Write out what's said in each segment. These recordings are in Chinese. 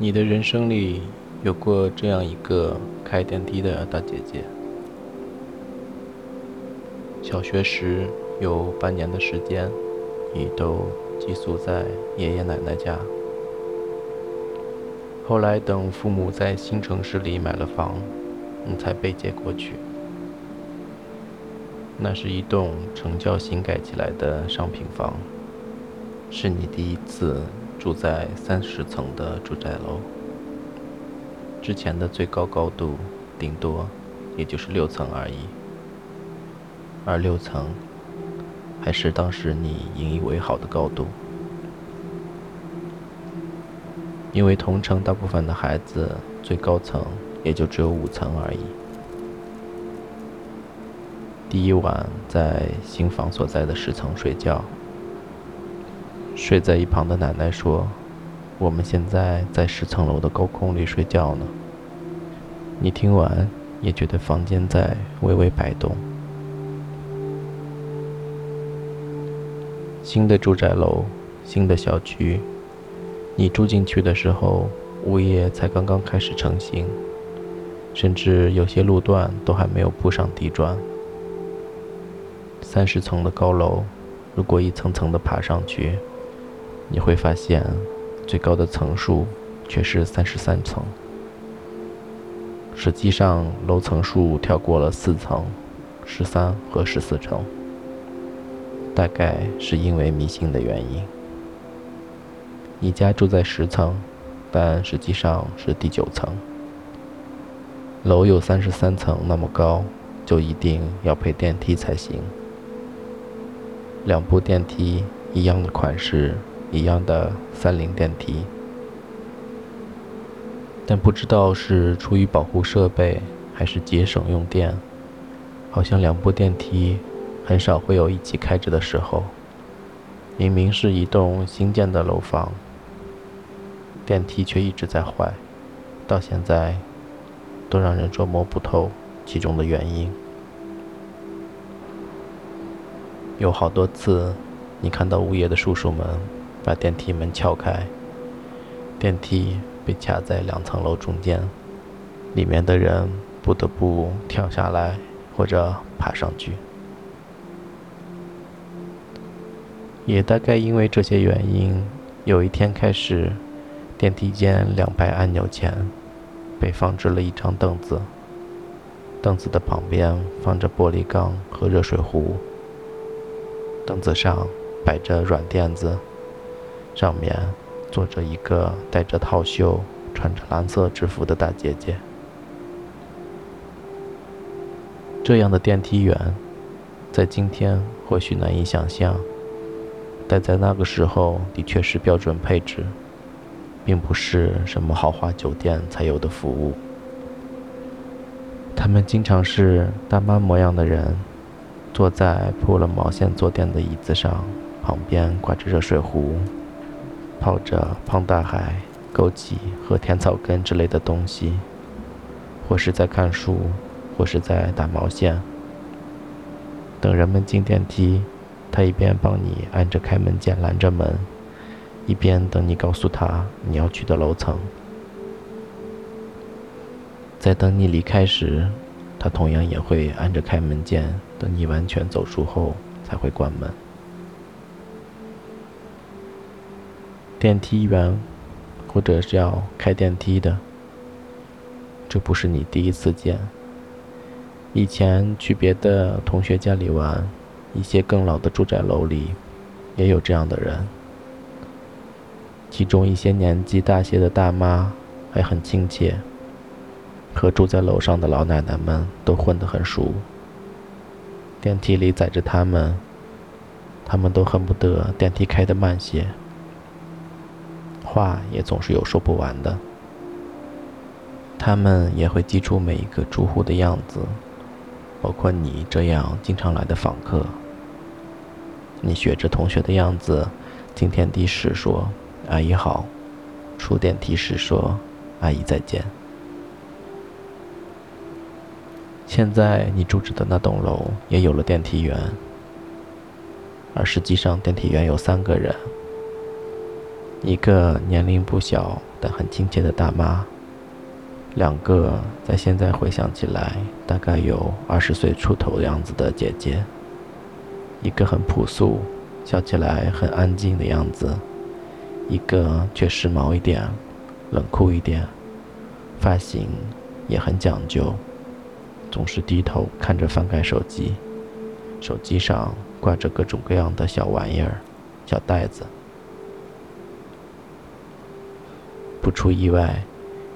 你的人生里有过这样一个开电梯的大姐姐。小学时有半年的时间，你都寄宿在爷爷奶奶家。后来等父母在新城市里买了房，你才被接过去。那是一栋成教新盖起来的商品房，是你第一次。住在三十层的住宅楼，之前的最高高度顶多也就是六层而已，而六层还是当时你引以为豪的高度，因为同城大部分的孩子最高层也就只有五层而已。第一晚在新房所在的十层睡觉。睡在一旁的奶奶说：“我们现在在十层楼的高空里睡觉呢。”你听完也觉得房间在微微摆动。新的住宅楼，新的小区，你住进去的时候，物业才刚刚开始成型，甚至有些路段都还没有铺上地砖。三十层的高楼，如果一层层的爬上去，你会发现，最高的层数却是三十三层。实际上，楼层数跳过了四层、十三和十四层，大概是因为迷信的原因。你家住在十层，但实际上是第九层。楼有三十三层那么高，就一定要配电梯才行。两部电梯，一样的款式。一样的三菱电梯，但不知道是出于保护设备还是节省用电，好像两部电梯很少会有一起开着的时候。明明是一栋新建的楼房，电梯却一直在坏，到现在都让人捉摸不透其中的原因。有好多次，你看到物业的叔叔们。把电梯门撬开，电梯被卡在两层楼中间，里面的人不得不跳下来或者爬上去。也大概因为这些原因，有一天开始，电梯间两排按钮前被放置了一张凳子，凳子的旁边放着玻璃缸和热水壶，凳子上摆着软垫子。上面坐着一个戴着套袖、穿着蓝色制服的大姐姐。这样的电梯员，在今天或许难以想象，但在那个时候的确是标准配置，并不是什么豪华酒店才有的服务。他们经常是大妈模样的人，坐在铺了毛线坐垫的椅子上，旁边挂着热水壶。泡着胖大海、枸杞和甜草根之类的东西，或是在看书，或是在打毛线。等人们进电梯，他一边帮你按着开门键拦着门，一边等你告诉他你要去的楼层。在等你离开时，他同样也会按着开门键，等你完全走出后才会关门。电梯员，或者是要开电梯的，这不是你第一次见。以前去别的同学家里玩，一些更老的住宅楼里，也有这样的人。其中一些年纪大些的大妈还很亲切，和住在楼上的老奶奶们都混得很熟。电梯里载着他们，他们都恨不得电梯开得慢些。话也总是有说不完的，他们也会记住每一个住户的样子，包括你这样经常来的访客。你学着同学的样子，进电梯时说“阿姨好”，出电梯时说“阿姨再见”。现在你住着的那栋楼也有了电梯员，而实际上电梯员有三个人。一个年龄不小但很亲切的大妈，两个在现在回想起来大概有二十岁出头的样子的姐姐，一个很朴素，笑起来很安静的样子，一个却时髦一点，冷酷一点，发型也很讲究，总是低头看着翻盖手机，手机上挂着各种各样的小玩意儿、小袋子。不出意外，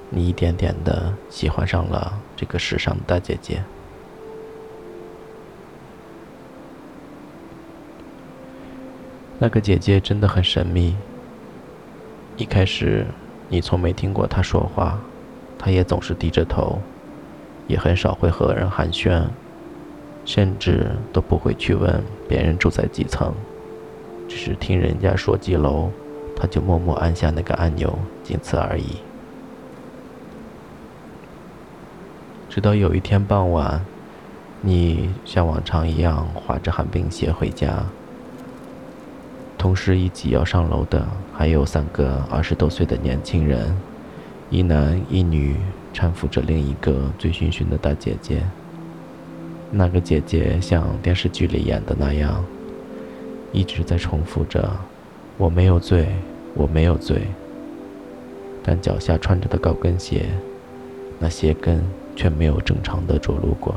你一点点的喜欢上了这个时尚的大姐姐。那个姐姐真的很神秘。一开始，你从没听过她说话，她也总是低着头，也很少会和人寒暄，甚至都不会去问别人住在几层，只是听人家说几楼。他就默默按下那个按钮，仅此而已。直到有一天傍晚，你像往常一样滑着旱冰鞋回家，同时一起要上楼的还有三个二十多岁的年轻人，一男一女搀扶着另一个醉醺醺的大姐姐。那个姐姐像电视剧里演的那样，一直在重复着。我没有醉，我没有醉。但脚下穿着的高跟鞋，那鞋跟却没有正常的着陆过。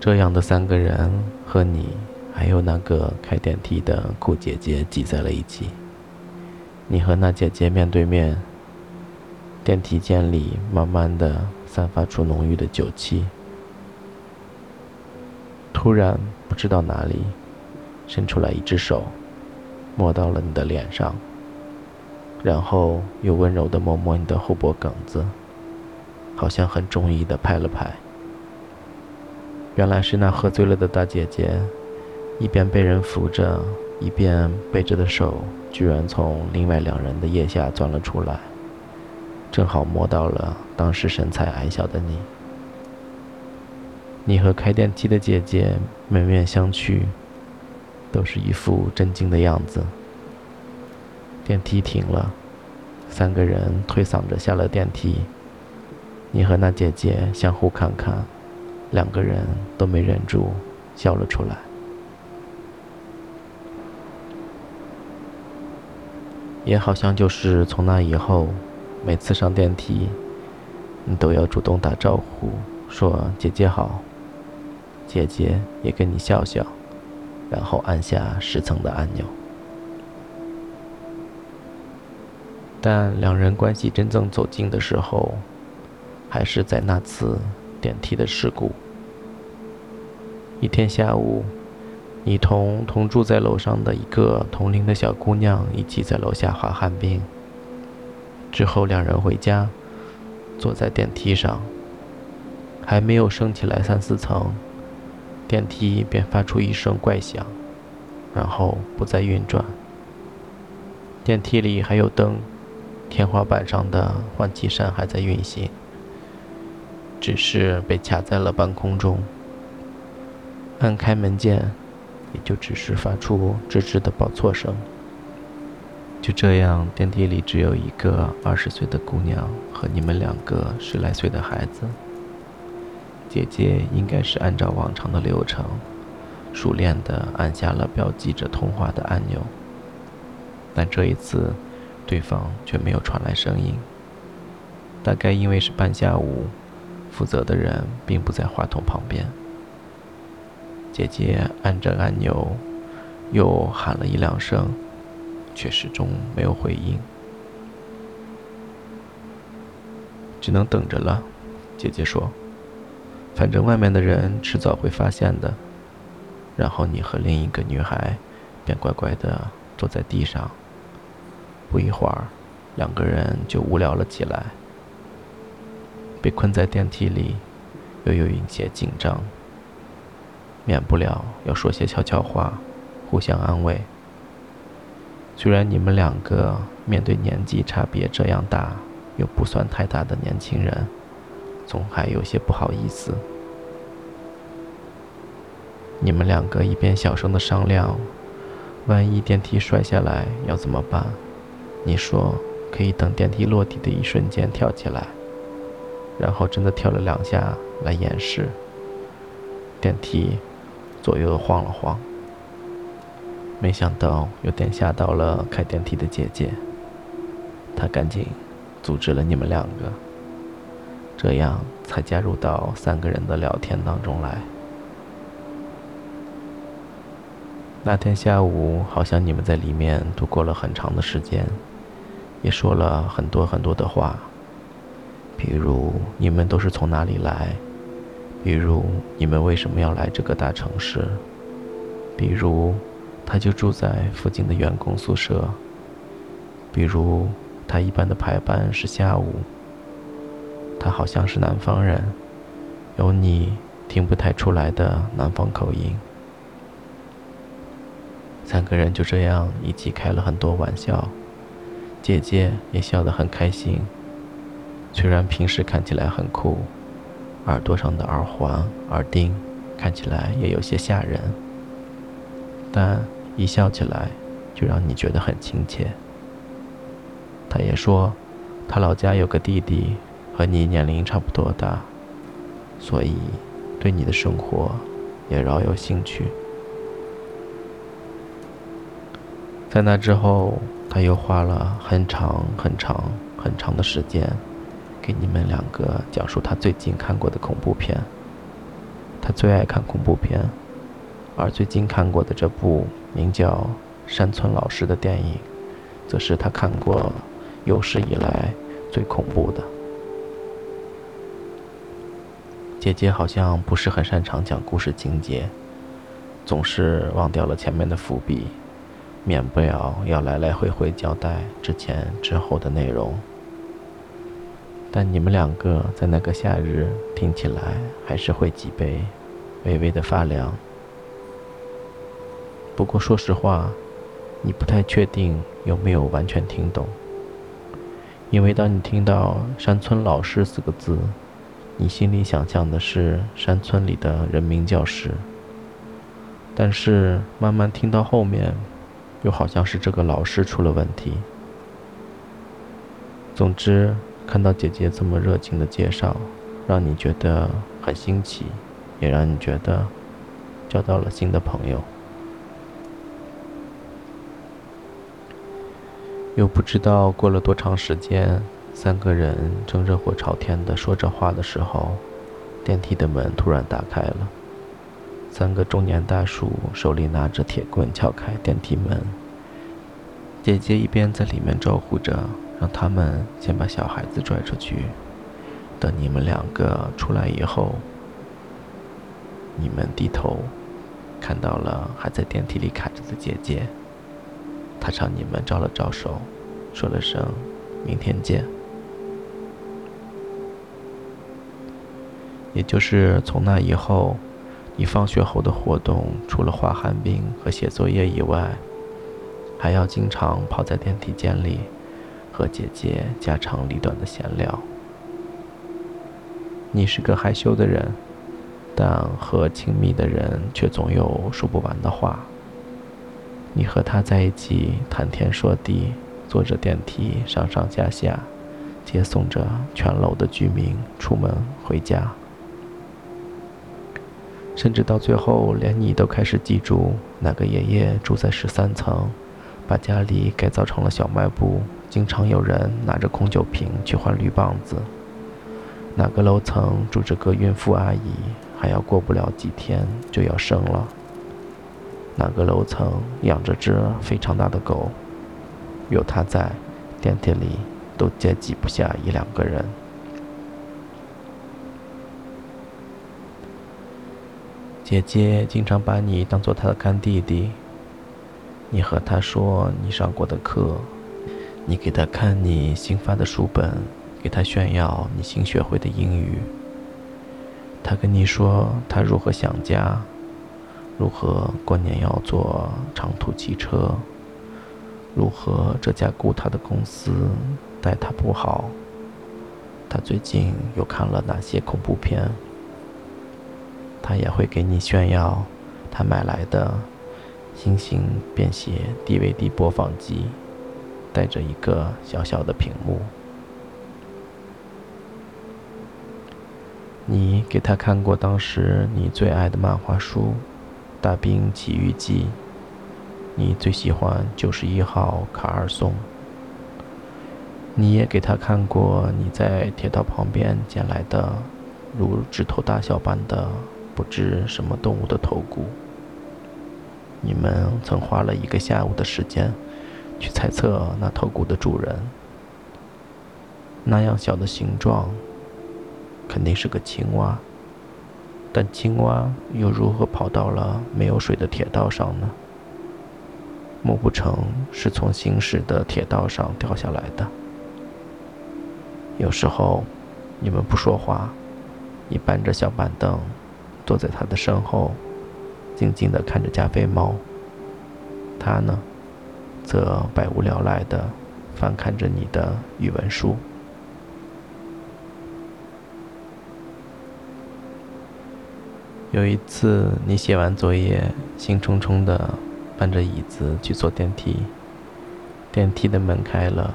这样的三个人和你，还有那个开电梯的酷姐姐挤在了一起。你和那姐姐面对面，电梯间里慢慢的散发出浓郁的酒气。突然，不知道哪里。伸出来一只手，摸到了你的脸上，然后又温柔地摸摸你的后脖梗子，好像很中意地拍了拍。原来是那喝醉了的大姐姐，一边被人扶着，一边背着的手居然从另外两人的腋下钻了出来，正好摸到了当时身材矮小的你。你和开电梯的姐姐面面相觑。都是一副震惊的样子。电梯停了，三个人推搡着下了电梯。你和那姐姐相互看看，两个人都没忍住笑了出来。也好像就是从那以后，每次上电梯，你都要主动打招呼，说“姐姐好”，姐姐也跟你笑笑。然后按下十层的按钮，但两人关系真正走近的时候，还是在那次电梯的事故。一天下午，你同同住在楼上的一个同龄的小姑娘一起在楼下滑旱冰。之后两人回家，坐在电梯上，还没有升起来三四层。电梯便发出一声怪响，然后不再运转。电梯里还有灯，天花板上的换气扇还在运行，只是被卡在了半空中。按开门键，也就只是发出吱吱的报错声。就这样，电梯里只有一个二十岁的姑娘和你们两个十来岁的孩子。姐姐应该是按照往常的流程，熟练地按下了标记着通话的按钮，但这一次，对方却没有传来声音。大概因为是半下午，负责的人并不在话筒旁边。姐姐按着按钮，又喊了一两声，却始终没有回应。只能等着了，姐姐说。反正外面的人迟早会发现的。然后你和另一个女孩便乖乖地坐在地上。不一会儿，两个人就无聊了起来。被困在电梯里，又有一些紧张，免不了要说些悄悄话，互相安慰。虽然你们两个面对年纪差别这样大又不算太大的年轻人。总还有些不好意思。你们两个一边小声的商量，万一电梯摔下来要怎么办？你说可以等电梯落地的一瞬间跳起来，然后真的跳了两下来演示。电梯左右晃了晃，没想到有点吓到了开电梯的姐姐，她赶紧阻止了你们两个，这样才加入到三个人的聊天当中来。那天下午，好像你们在里面度过了很长的时间，也说了很多很多的话，比如你们都是从哪里来，比如你们为什么要来这个大城市，比如他就住在附近的员工宿舍，比如他一般的排班是下午，他好像是南方人，有你听不太出来的南方口音。三个人就这样一起开了很多玩笑，姐姐也笑得很开心。虽然平时看起来很酷，耳朵上的耳环、耳钉看起来也有些吓人，但一笑起来就让你觉得很亲切。她也说，她老家有个弟弟和你年龄差不多大，所以对你的生活也饶有兴趣。在那之后，他又花了很长很长很长的时间，给你们两个讲述他最近看过的恐怖片。他最爱看恐怖片，而最近看过的这部名叫《山村老师》的电影，则是他看过有史以来最恐怖的。姐姐好像不是很擅长讲故事情节，总是忘掉了前面的伏笔。免不了要来来回回交代之前之后的内容，但你们两个在那个夏日听起来还是会脊背微微的发凉。不过说实话，你不太确定有没有完全听懂，因为当你听到“山村老师”四个字，你心里想象的是山村里的人民教师，但是慢慢听到后面。又好像是这个老师出了问题。总之，看到姐姐这么热情的介绍，让你觉得很新奇，也让你觉得交到了新的朋友。又不知道过了多长时间，三个人正热火朝天的说着话的时候，电梯的门突然打开了。三个中年大叔手里拿着铁棍撬开电梯门，姐姐一边在里面招呼着，让他们先把小孩子拽出去。等你们两个出来以后，你们低头看到了还在电梯里卡着的姐姐，她朝你们招了招手，说了声“明天见”。也就是从那以后。你放学后的活动，除了画寒冰和写作业以外，还要经常泡在电梯间里，和姐姐家长里短的闲聊。你是个害羞的人，但和亲密的人却总有说不完的话。你和他在一起谈天说地，坐着电梯上上下下，接送着全楼的居民出门回家。甚至到最后，连你都开始记住哪个爷爷住在十三层，把家里改造成了小卖部，经常有人拿着空酒瓶去换绿棒子。哪个楼层住着个孕妇阿姨，还要过不了几天就要生了。哪个楼层养着只非常大的狗，有它在，电梯里都接挤不下一两个人。姐姐经常把你当做她的干弟弟。你和她说你上过的课，你给她看你新发的书本，给她炫耀你新学会的英语。她跟你说她如何想家，如何过年要坐长途汽车，如何这家雇她的公司待她不好。她最近又看了哪些恐怖片？他也会给你炫耀，他买来的星星便携 DVD 播放机，带着一个小小的屏幕。你给他看过当时你最爱的漫画书《大兵奇遇记》，你最喜欢九十一号卡尔松。你也给他看过你在铁道旁边捡来的如指头大小般的不知什么动物的头骨。你们曾花了一个下午的时间去猜测那头骨的主人。那样小的形状。肯定是个青蛙，但青蛙又如何跑到了没有水的铁道上呢？莫不成是从行驶的铁道上掉下来的？有时候，你们不说话，你搬着小板凳，坐在他的身后，静静地看着加菲猫。他呢，则百无聊赖地翻看着你的语文书。有一次，你写完作业，兴冲冲地搬着椅子去坐电梯。电梯的门开了，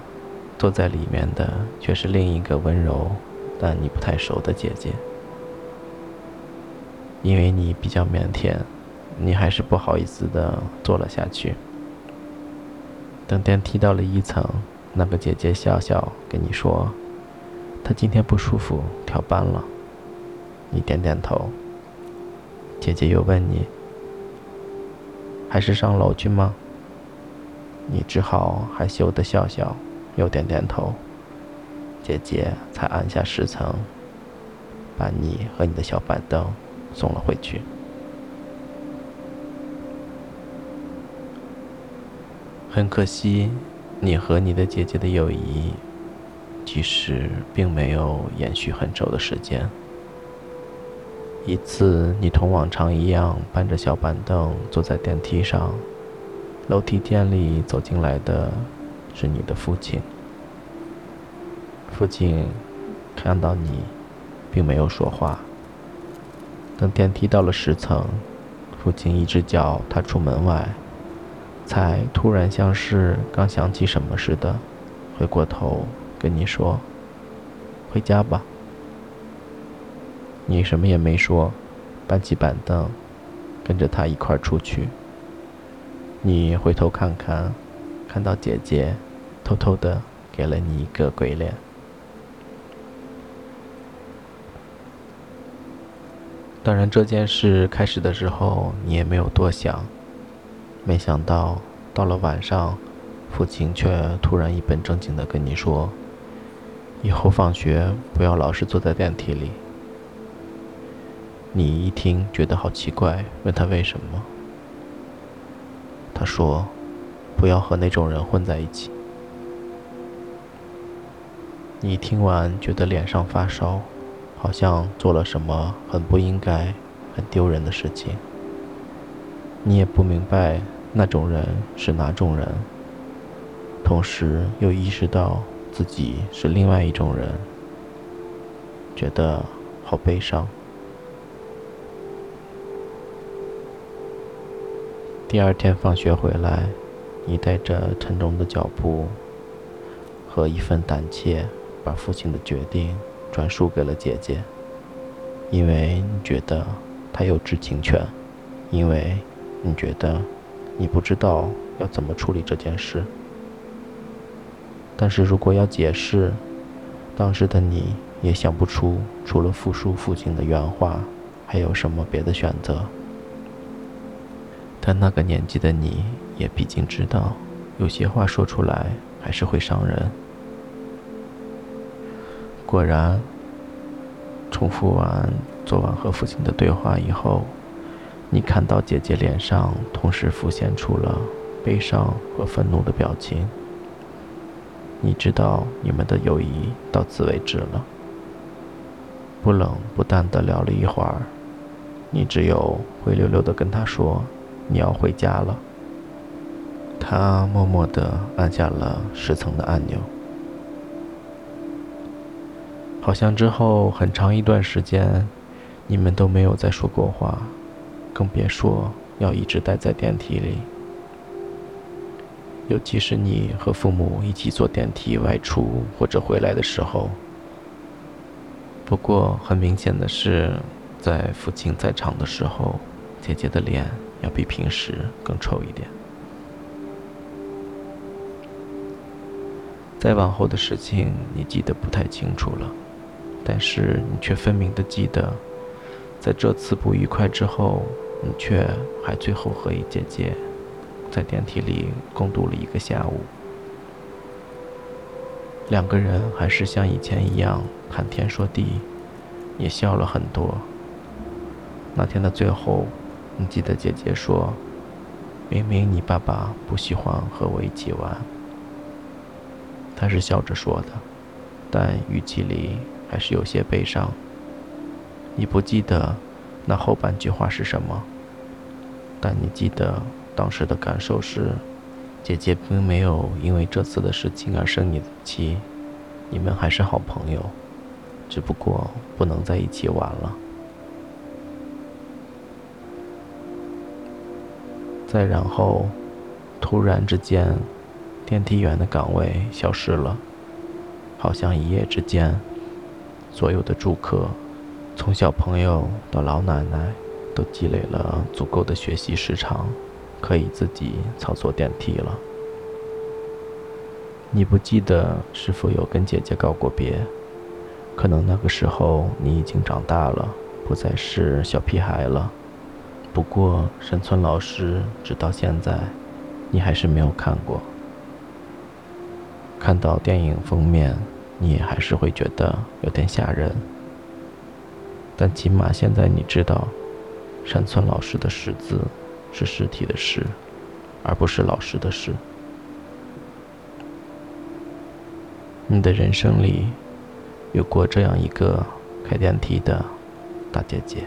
坐在里面的却是另一个温柔但你不太熟的姐姐。因为你比较腼腆，你还是不好意思的坐了下去。等电梯到了一层，那个姐姐笑笑跟你说：“她今天不舒服，调班了。”你点点头。姐姐又问你：“还是上楼去吗？”你只好害羞的笑笑，又点点头。姐姐才按下十层，把你和你的小板凳送了回去。很可惜，你和你的姐姐的友谊，其实并没有延续很久的时间。一次，你同往常一样搬着小板凳坐在电梯上，楼梯间里走进来的是你的父亲。父亲看到你，并没有说话。等电梯到了十层，父亲一只脚踏出门外，才突然像是刚想起什么似的，回过头跟你说：“回家吧。”你什么也没说，搬起板凳，跟着他一块儿出去。你回头看看，看到姐姐偷偷的给了你一个鬼脸。当然，这件事开始的时候你也没有多想，没想到到了晚上，父亲却突然一本正经的跟你说：“以后放学不要老是坐在电梯里。”你一听觉得好奇怪，问他为什么？他说：“不要和那种人混在一起。”你听完觉得脸上发烧，好像做了什么很不应该、很丢人的事情。你也不明白那种人是哪种人，同时又意识到自己是另外一种人，觉得好悲伤。第二天放学回来，你带着沉重的脚步和一份胆怯，把父亲的决定转述给了姐姐。因为你觉得他有知情权，因为你觉得你不知道要怎么处理这件事。但是如果要解释，当时的你也想不出除了复述父亲的原话，还有什么别的选择。但那个年纪的你，也毕竟知道，有些话说出来还是会伤人。果然，重复完昨晚和父亲的对话以后，你看到姐姐脸上同时浮现出了悲伤和愤怒的表情。你知道你们的友谊到此为止了。不冷不淡的聊了一会儿，你只有灰溜溜的跟他说。你要回家了。他默默地按下了十层的按钮。好像之后很长一段时间，你们都没有再说过话，更别说要一直待在电梯里，尤其是你和父母一起坐电梯外出或者回来的时候。不过很明显的是，在父亲在场的时候，姐姐的脸要比平时更臭一点。再往后的事情，你记得不太清楚了，但是你却分明的记得，在这次不愉快之后，你却还最后和一姐姐在电梯里共度了一个下午。两个人还是像以前一样谈天说地，也笑了很多。那天的最后，你记得姐姐说：“明明你爸爸不喜欢和我一起玩。”他是笑着说的，但语气里还是有些悲伤。你不记得那后半句话是什么，但你记得当时的感受是，姐姐并没有因为这次的事情而生你的气，你们还是好朋友，只不过不能在一起玩了。再然后，突然之间。电梯员的岗位消失了，好像一夜之间，所有的住客，从小朋友到老奶奶，都积累了足够的学习时长，可以自己操作电梯了。你不记得是否有跟姐姐告过别？可能那个时候你已经长大了，不再是小屁孩了。不过山村老师直到现在，你还是没有看过。看到电影封面，你还是会觉得有点吓人。但起码现在你知道，山村老师的“尸”字是尸体的“尸”，而不是老师的“师”。你的人生里有过这样一个开电梯的大姐姐。